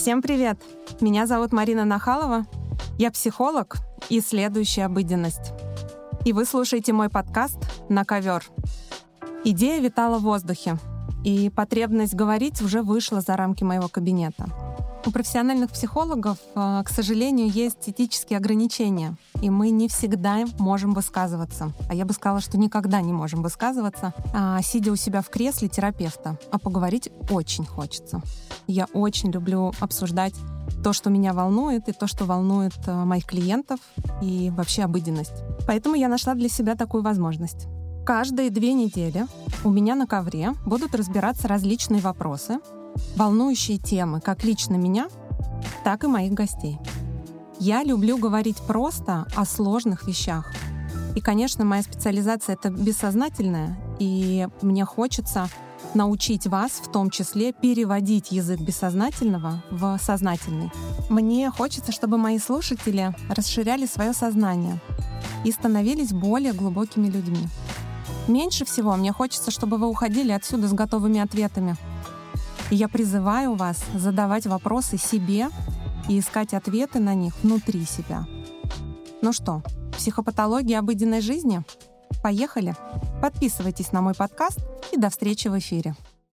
Всем привет! Меня зовут Марина Нахалова. Я психолог и исследующая обыденность. И вы слушаете мой подкаст «На ковер». Идея витала в воздухе, и потребность говорить уже вышла за рамки моего кабинета — у профессиональных психологов, э, к сожалению, есть этические ограничения, и мы не всегда можем высказываться. А я бы сказала, что никогда не можем высказываться, а, сидя у себя в кресле терапевта. А поговорить очень хочется. Я очень люблю обсуждать то, что меня волнует, и то, что волнует э, моих клиентов, и вообще обыденность. Поэтому я нашла для себя такую возможность. Каждые две недели у меня на ковре будут разбираться различные вопросы, волнующие темы как лично меня, так и моих гостей. Я люблю говорить просто о сложных вещах. И, конечно, моя специализация — это бессознательная, и мне хочется научить вас в том числе переводить язык бессознательного в сознательный. Мне хочется, чтобы мои слушатели расширяли свое сознание и становились более глубокими людьми. Меньше всего мне хочется, чтобы вы уходили отсюда с готовыми ответами — и я призываю вас задавать вопросы себе и искать ответы на них внутри себя. Ну что, психопатология обыденной жизни? Поехали! Подписывайтесь на мой подкаст и до встречи в эфире.